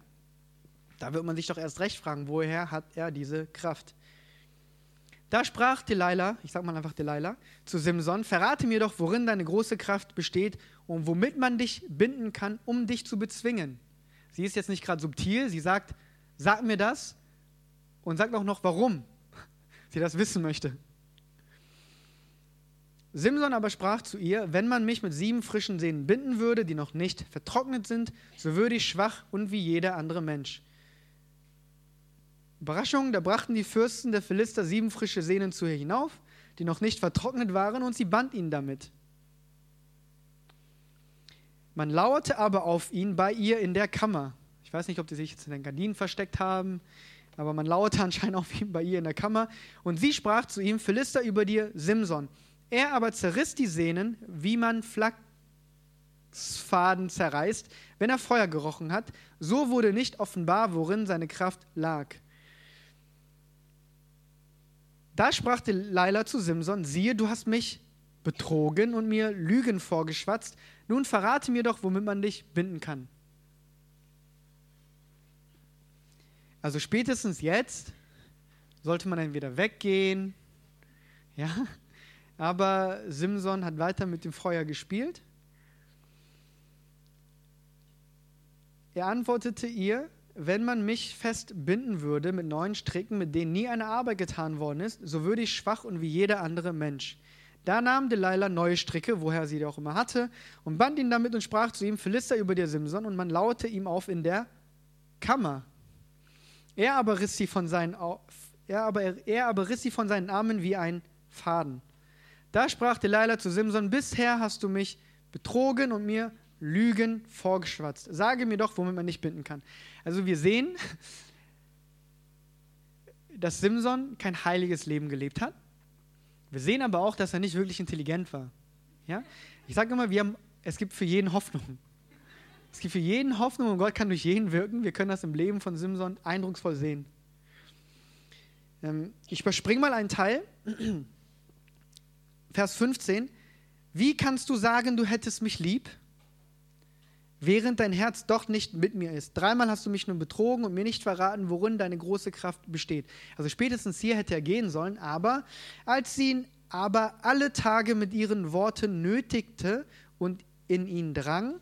Da wird man sich doch erst recht fragen, woher hat er diese Kraft? Da sprach Delilah, ich sag mal einfach Delilah, zu Simson, verrate mir doch, worin deine große Kraft besteht und womit man dich binden kann, um dich zu bezwingen. Sie ist jetzt nicht gerade subtil, sie sagt, sag mir das, und sagt auch noch, warum sie das wissen möchte. Simson aber sprach zu ihr, wenn man mich mit sieben frischen Sehnen binden würde, die noch nicht vertrocknet sind, so würde ich schwach und wie jeder andere Mensch. Überraschung, da brachten die Fürsten der Philister sieben frische Sehnen zu ihr hinauf, die noch nicht vertrocknet waren, und sie band ihn damit. Man lauerte aber auf ihn bei ihr in der Kammer. Ich weiß nicht, ob die sich jetzt in den Gardinen versteckt haben, aber man lauerte anscheinend auf ihn bei ihr in der Kammer. Und sie sprach zu ihm, Philister über dir, Simson. Er aber zerriss die Sehnen, wie man Flachsfaden zerreißt, wenn er Feuer gerochen hat. So wurde nicht offenbar, worin seine Kraft lag. Da sprach Delilah zu Simson: Siehe, du hast mich betrogen und mir Lügen vorgeschwatzt. Nun verrate mir doch, womit man dich binden kann. Also spätestens jetzt sollte man entweder weggehen, ja, aber Simson hat weiter mit dem Feuer gespielt. Er antwortete ihr, wenn man mich fest binden würde mit neuen Stricken, mit denen nie eine Arbeit getan worden ist, so würde ich schwach und wie jeder andere Mensch. Da nahm Delilah neue Stricke, woher sie die auch immer hatte, und band ihn damit und sprach zu ihm, Philister über dir Simson, und man laute ihm auf in der Kammer. Er aber riss sie von seinen, er aber, er aber riss sie von seinen Armen wie ein Faden. Da sprach Delilah zu Simson, bisher hast du mich betrogen und mir Lügen vorgeschwatzt. Sage mir doch, womit man dich binden kann. Also wir sehen, dass Simson kein heiliges Leben gelebt hat. Wir sehen aber auch, dass er nicht wirklich intelligent war. Ja? Ich sage immer, wir haben, es gibt für jeden Hoffnung. Es gibt für jeden Hoffnung und Gott kann durch jeden wirken. Wir können das im Leben von Simson eindrucksvoll sehen. Ähm, ich überspringe mal einen Teil. Vers 15. Wie kannst du sagen, du hättest mich lieb, während dein Herz doch nicht mit mir ist? Dreimal hast du mich nun betrogen und mir nicht verraten, worin deine große Kraft besteht. Also spätestens hier hätte er gehen sollen, aber als sie ihn aber alle Tage mit ihren Worten nötigte und in ihn drang,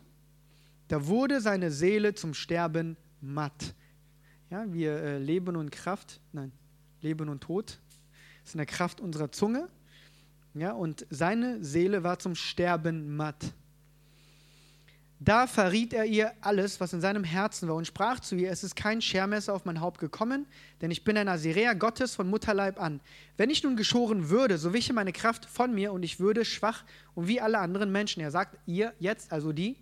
da wurde seine Seele zum Sterben matt. Ja, wir äh, Leben und Kraft, nein, Leben und Tod ist in der Kraft unserer Zunge. Ja, und seine Seele war zum Sterben matt. Da verriet er ihr alles, was in seinem Herzen war, und sprach zu ihr: Es ist kein Schermesser auf mein Haupt gekommen, denn ich bin ein Asirea Gottes von Mutterleib an. Wenn ich nun geschoren würde, so wiche meine Kraft von mir und ich würde schwach und wie alle anderen Menschen. Er sagt ihr jetzt also die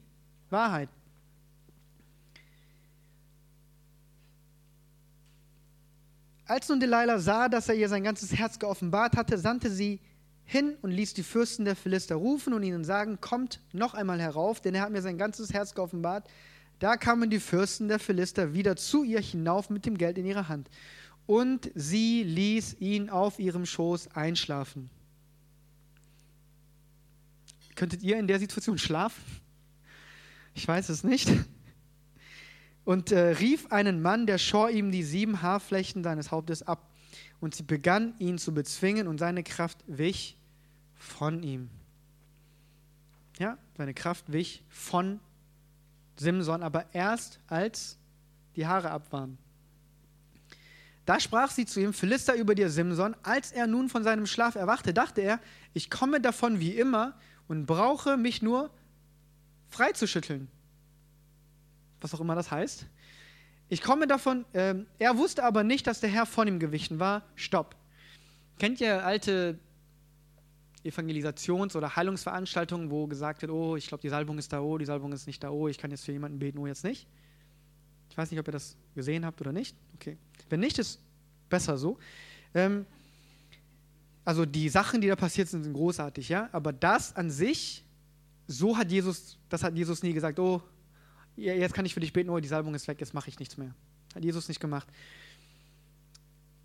Wahrheit. Als nun Delilah sah, dass er ihr sein ganzes Herz geoffenbart hatte, sandte sie hin und ließ die Fürsten der Philister rufen und ihnen sagen, kommt noch einmal herauf, denn er hat mir sein ganzes Herz geoffenbart. Da kamen die Fürsten der Philister wieder zu ihr hinauf mit dem Geld in ihrer Hand. Und sie ließ ihn auf ihrem Schoß einschlafen. Könntet ihr in der Situation schlafen? Ich weiß es nicht und äh, rief einen Mann, der schor ihm die sieben Haarflechten seines Hauptes ab. Und sie begann ihn zu bezwingen und seine Kraft wich von ihm. Ja, seine Kraft wich von Simson, aber erst als die Haare ab waren. Da sprach sie zu ihm, Philister über dir, Simson. Als er nun von seinem Schlaf erwachte, dachte er, ich komme davon wie immer und brauche mich nur freizuschütteln was auch immer das heißt. Ich komme davon, äh, er wusste aber nicht, dass der Herr von ihm gewichen war. Stopp. Kennt ihr alte Evangelisations- oder Heilungsveranstaltungen, wo gesagt wird, oh, ich glaube, die Salbung ist da, oh, die Salbung ist nicht da, oh, ich kann jetzt für jemanden beten, oh, jetzt nicht? Ich weiß nicht, ob ihr das gesehen habt oder nicht. Okay. Wenn nicht, ist besser so. Ähm, also die Sachen, die da passiert sind, sind großartig, ja. Aber das an sich, so hat Jesus, das hat Jesus nie gesagt, oh, jetzt kann ich für dich beten, oh, die Salbung ist weg, jetzt mache ich nichts mehr. Hat Jesus nicht gemacht.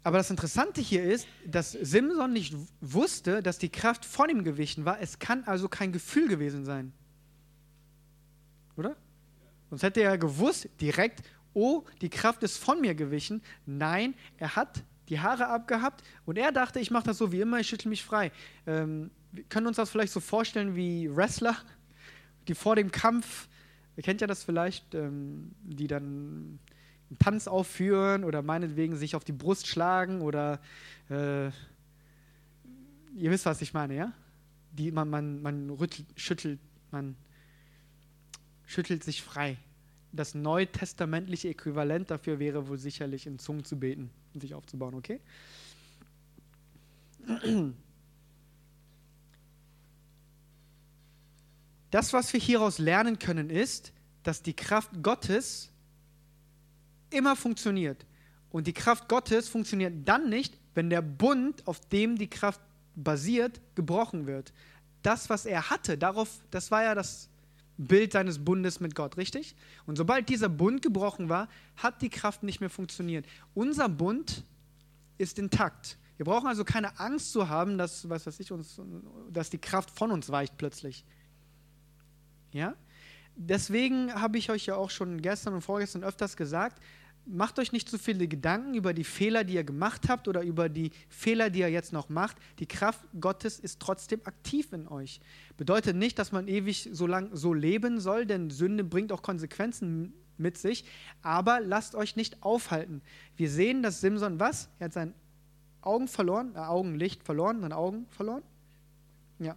Aber das Interessante hier ist, dass Simson nicht wusste, dass die Kraft von ihm gewichen war. Es kann also kein Gefühl gewesen sein. Oder? Sonst hätte er gewusst, direkt, oh, die Kraft ist von mir gewichen. Nein, er hat die Haare abgehabt und er dachte, ich mache das so wie immer, ich schüttle mich frei. Ähm, wir können uns das vielleicht so vorstellen wie Wrestler, die vor dem Kampf Ihr kennt ja das vielleicht, ähm, die dann einen Tanz aufführen oder meinetwegen sich auf die Brust schlagen oder äh, ihr wisst, was ich meine, ja? Die, man, man, man rüttelt, schüttelt, man schüttelt sich frei. Das neutestamentliche Äquivalent dafür wäre wohl sicherlich in Zungen zu beten und sich aufzubauen, okay? Das, was wir hieraus lernen können, ist, dass die Kraft Gottes immer funktioniert. Und die Kraft Gottes funktioniert dann nicht, wenn der Bund, auf dem die Kraft basiert, gebrochen wird. Das, was er hatte, darauf, das war ja das Bild seines Bundes mit Gott, richtig? Und sobald dieser Bund gebrochen war, hat die Kraft nicht mehr funktioniert. Unser Bund ist intakt. Wir brauchen also keine Angst zu haben, dass, was weiß ich, uns, dass die Kraft von uns weicht plötzlich. Ja? Deswegen habe ich euch ja auch schon gestern und vorgestern öfters gesagt, macht euch nicht zu viele Gedanken über die Fehler, die ihr gemacht habt oder über die Fehler, die ihr jetzt noch macht. Die Kraft Gottes ist trotzdem aktiv in euch. Bedeutet nicht, dass man ewig so lang so leben soll, denn Sünde bringt auch Konsequenzen mit sich. Aber lasst euch nicht aufhalten. Wir sehen, dass Simson was? Er hat sein Augen verloren, äh, Augenlicht verloren, seine Augen verloren. Ja.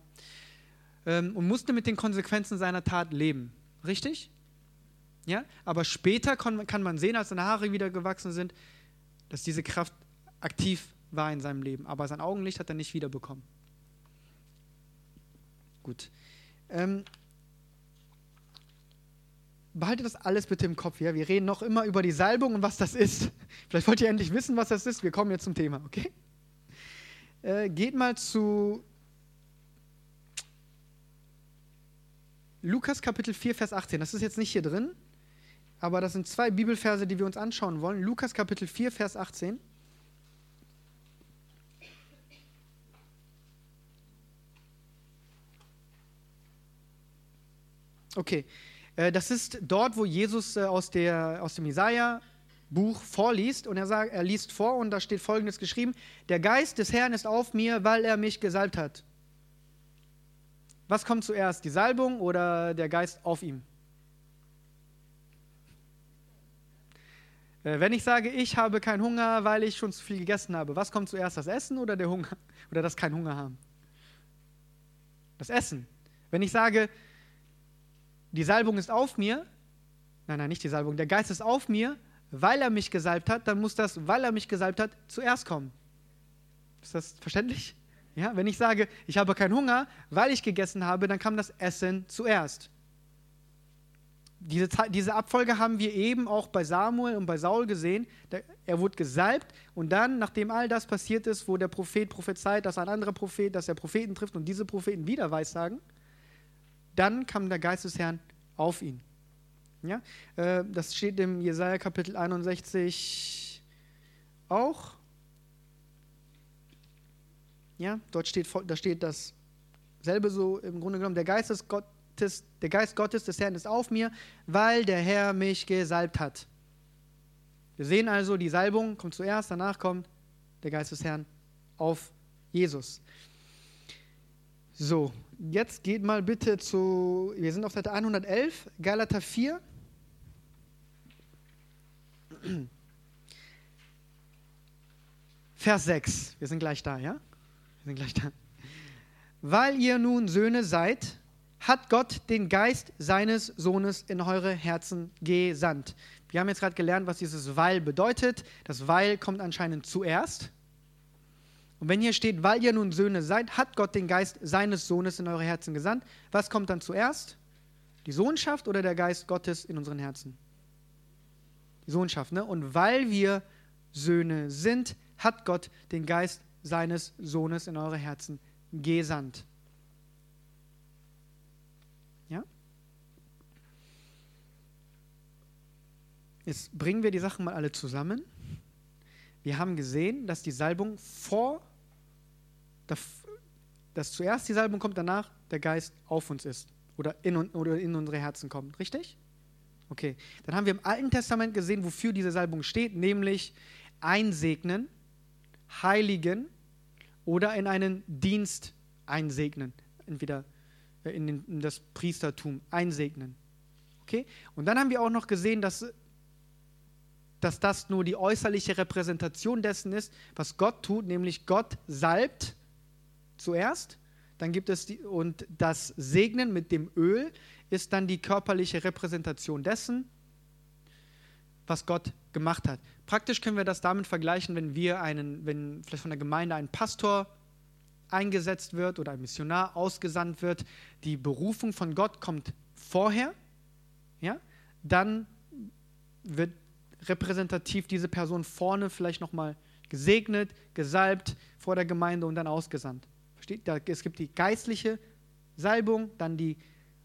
Ähm, und musste mit den Konsequenzen seiner Tat leben. Richtig? Ja? Aber später kann man sehen, als seine Haare wieder gewachsen sind, dass diese Kraft aktiv war in seinem Leben. Aber sein Augenlicht hat er nicht wiederbekommen. Gut. Ähm, behaltet das alles bitte im Kopf. Ja? Wir reden noch immer über die Salbung und was das ist. Vielleicht wollt ihr endlich wissen, was das ist. Wir kommen jetzt zum Thema, okay? Äh, geht mal zu Lukas Kapitel 4, Vers 18. Das ist jetzt nicht hier drin, aber das sind zwei Bibelverse, die wir uns anschauen wollen. Lukas Kapitel 4, Vers 18. Okay, äh, das ist dort, wo Jesus äh, aus, der, aus dem Jesaja-Buch vorliest und er, sagt, er liest vor und da steht folgendes geschrieben: Der Geist des Herrn ist auf mir, weil er mich gesalbt hat. Was kommt zuerst, die Salbung oder der Geist auf ihm? Wenn ich sage, ich habe keinen Hunger, weil ich schon zu viel gegessen habe, was kommt zuerst, das Essen oder der Hunger? Oder das kein Hunger haben? Das Essen. Wenn ich sage, die Salbung ist auf mir, nein, nein, nicht die Salbung, der Geist ist auf mir, weil er mich gesalbt hat, dann muss das, weil er mich gesalbt hat, zuerst kommen. Ist das verständlich? Ja, wenn ich sage, ich habe keinen Hunger, weil ich gegessen habe, dann kam das Essen zuerst. Diese, diese Abfolge haben wir eben auch bei Samuel und bei Saul gesehen. Er wurde gesalbt und dann, nachdem all das passiert ist, wo der Prophet prophezeit, dass ein anderer Prophet, dass er Propheten trifft und diese Propheten wieder weissagen, dann kam der Geist des Herrn auf ihn. Ja? Äh, das steht im Jesaja Kapitel 61 auch. Ja, dort steht, da steht dasselbe so im Grunde genommen. Der Geist, des Gottes, der Geist Gottes des Herrn ist auf mir, weil der Herr mich gesalbt hat. Wir sehen also, die Salbung kommt zuerst, danach kommt der Geist des Herrn auf Jesus. So, jetzt geht mal bitte zu, wir sind auf Seite 111, Galater 4. Vers 6, wir sind gleich da, ja? Wir sind gleich da. Weil ihr nun Söhne seid, hat Gott den Geist seines Sohnes in eure Herzen gesandt. Wir haben jetzt gerade gelernt, was dieses Weil bedeutet. Das Weil kommt anscheinend zuerst. Und wenn hier steht, weil ihr nun Söhne seid, hat Gott den Geist seines Sohnes in eure Herzen gesandt. Was kommt dann zuerst? Die Sohnschaft oder der Geist Gottes in unseren Herzen? Die Sohnschaft, ne? Und weil wir Söhne sind, hat Gott den Geist seines Sohnes in eure Herzen gesandt. Jetzt bringen wir die Sachen mal alle zusammen. Wir haben gesehen, dass die Salbung vor, dass zuerst die Salbung kommt, danach der Geist auf uns ist oder in, oder in unsere Herzen kommt. Richtig? Okay. Dann haben wir im Alten Testament gesehen, wofür diese Salbung steht, nämlich einsegnen, heiligen oder in einen Dienst einsegnen. Entweder in, den, in das Priestertum einsegnen. Okay? Und dann haben wir auch noch gesehen, dass dass das nur die äußerliche Repräsentation dessen ist, was Gott tut, nämlich Gott salbt zuerst, dann gibt es die, und das Segnen mit dem Öl ist dann die körperliche Repräsentation dessen, was Gott gemacht hat. Praktisch können wir das damit vergleichen, wenn wir einen, wenn vielleicht von der Gemeinde ein Pastor eingesetzt wird oder ein Missionar ausgesandt wird, die Berufung von Gott kommt vorher, ja, dann wird repräsentativ diese Person vorne vielleicht nochmal gesegnet, gesalbt vor der Gemeinde und dann ausgesandt. Steht da, es gibt die geistliche Salbung, dann die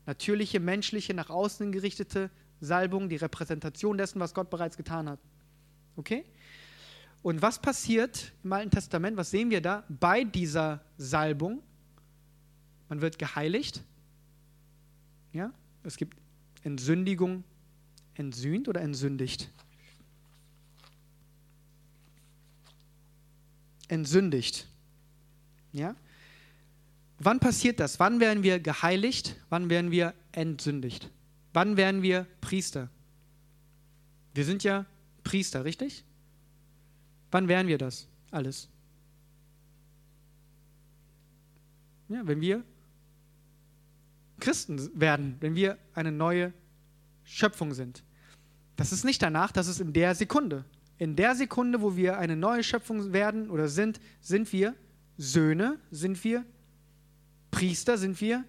natürliche, menschliche, nach außen gerichtete Salbung, die Repräsentation dessen, was Gott bereits getan hat. Okay? Und was passiert im Alten Testament? Was sehen wir da bei dieser Salbung? Man wird geheiligt. Ja? Es gibt Entsündigung, entsühnt oder entsündigt? Entsündigt. Ja? Wann passiert das? Wann werden wir geheiligt? Wann werden wir entsündigt? Wann werden wir Priester? Wir sind ja Priester, richtig? Wann werden wir das alles? Ja, wenn wir Christen werden, wenn wir eine neue Schöpfung sind. Das ist nicht danach, das ist in der Sekunde. In der Sekunde, wo wir eine neue Schöpfung werden oder sind, sind wir Söhne, sind wir Priester, sind wir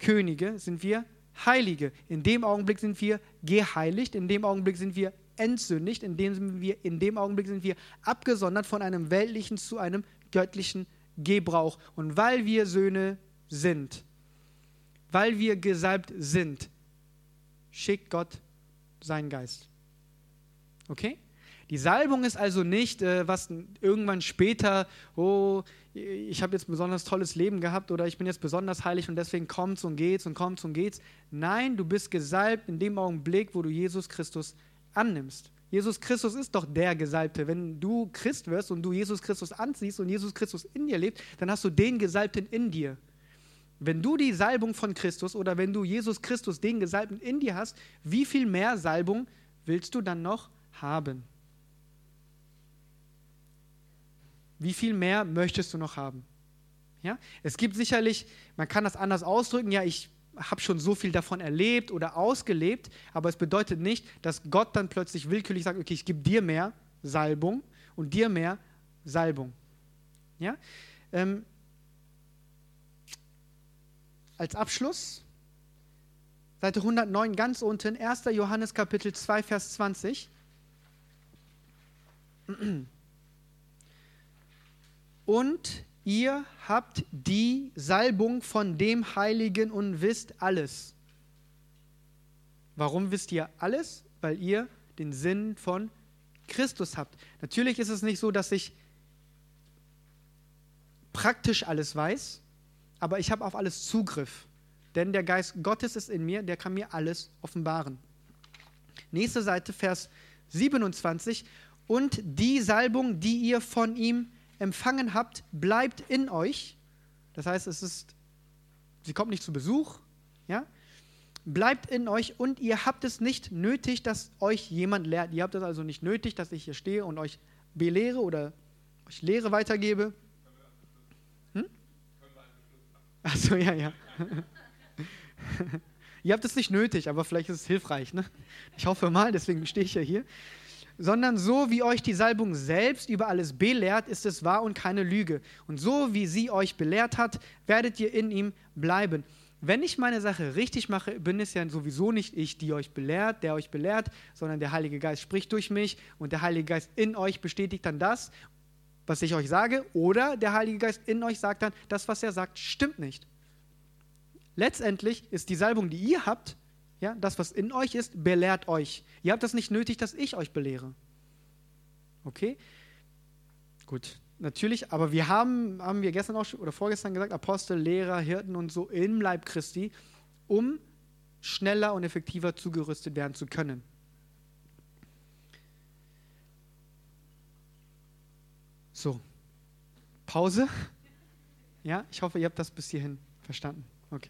Könige, sind wir Heilige. In dem Augenblick sind wir geheiligt, in dem Augenblick sind wir entsündigt, in dem, wir, in dem Augenblick sind wir abgesondert von einem weltlichen zu einem göttlichen Gebrauch. Und weil wir Söhne sind, weil wir gesalbt sind, schickt Gott seinen Geist. Okay? Die Salbung ist also nicht, äh, was irgendwann später, oh, ich habe jetzt ein besonders tolles Leben gehabt oder ich bin jetzt besonders heilig und deswegen kommt's und geht's und kommt's und geht's. Nein, du bist gesalbt in dem Augenblick, wo du Jesus Christus annimmst. Jesus Christus ist doch der Gesalbte. Wenn du Christ wirst und du Jesus Christus anziehst und Jesus Christus in dir lebt, dann hast du den Gesalbten in dir. Wenn du die Salbung von Christus oder wenn du Jesus Christus, den Gesalbten in dir hast, wie viel mehr Salbung willst du dann noch haben? Wie viel mehr möchtest du noch haben? Ja? Es gibt sicherlich, man kann das anders ausdrücken, ja, ich habe schon so viel davon erlebt oder ausgelebt, aber es bedeutet nicht, dass Gott dann plötzlich willkürlich sagt, okay, ich gebe dir mehr Salbung und dir mehr Salbung. Ja? Ähm, als Abschluss, Seite 109 ganz unten, 1. Johannes Kapitel 2, Vers 20. Und ihr habt die Salbung von dem Heiligen und wisst alles. Warum wisst ihr alles? Weil ihr den Sinn von Christus habt. Natürlich ist es nicht so, dass ich praktisch alles weiß, aber ich habe auf alles Zugriff. Denn der Geist Gottes ist in mir, der kann mir alles offenbaren. Nächste Seite, Vers 27. Und die Salbung, die ihr von ihm empfangen habt, bleibt in euch. Das heißt, es ist, sie kommt nicht zu Besuch, ja? Bleibt in euch und ihr habt es nicht nötig, dass euch jemand lehrt. Ihr habt es also nicht nötig, dass ich hier stehe und euch belehre oder euch Lehre weitergebe. Hm? Achso, ja, ja. ihr habt es nicht nötig, aber vielleicht ist es hilfreich. Ne? Ich hoffe mal, deswegen stehe ich ja hier sondern so wie euch die Salbung selbst über alles belehrt, ist es wahr und keine Lüge. Und so wie sie euch belehrt hat, werdet ihr in ihm bleiben. Wenn ich meine Sache richtig mache, bin es ja sowieso nicht ich, die euch belehrt, der euch belehrt, sondern der Heilige Geist spricht durch mich und der Heilige Geist in euch bestätigt dann das, was ich euch sage, oder der Heilige Geist in euch sagt dann, das, was er sagt, stimmt nicht. Letztendlich ist die Salbung, die ihr habt, ja, das, was in euch ist, belehrt euch. Ihr habt das nicht nötig, dass ich euch belehre. Okay? Gut, natürlich, aber wir haben, haben wir gestern auch oder vorgestern gesagt, Apostel, Lehrer, Hirten und so im Leib Christi, um schneller und effektiver zugerüstet werden zu können. So, Pause. Ja, ich hoffe, ihr habt das bis hierhin verstanden.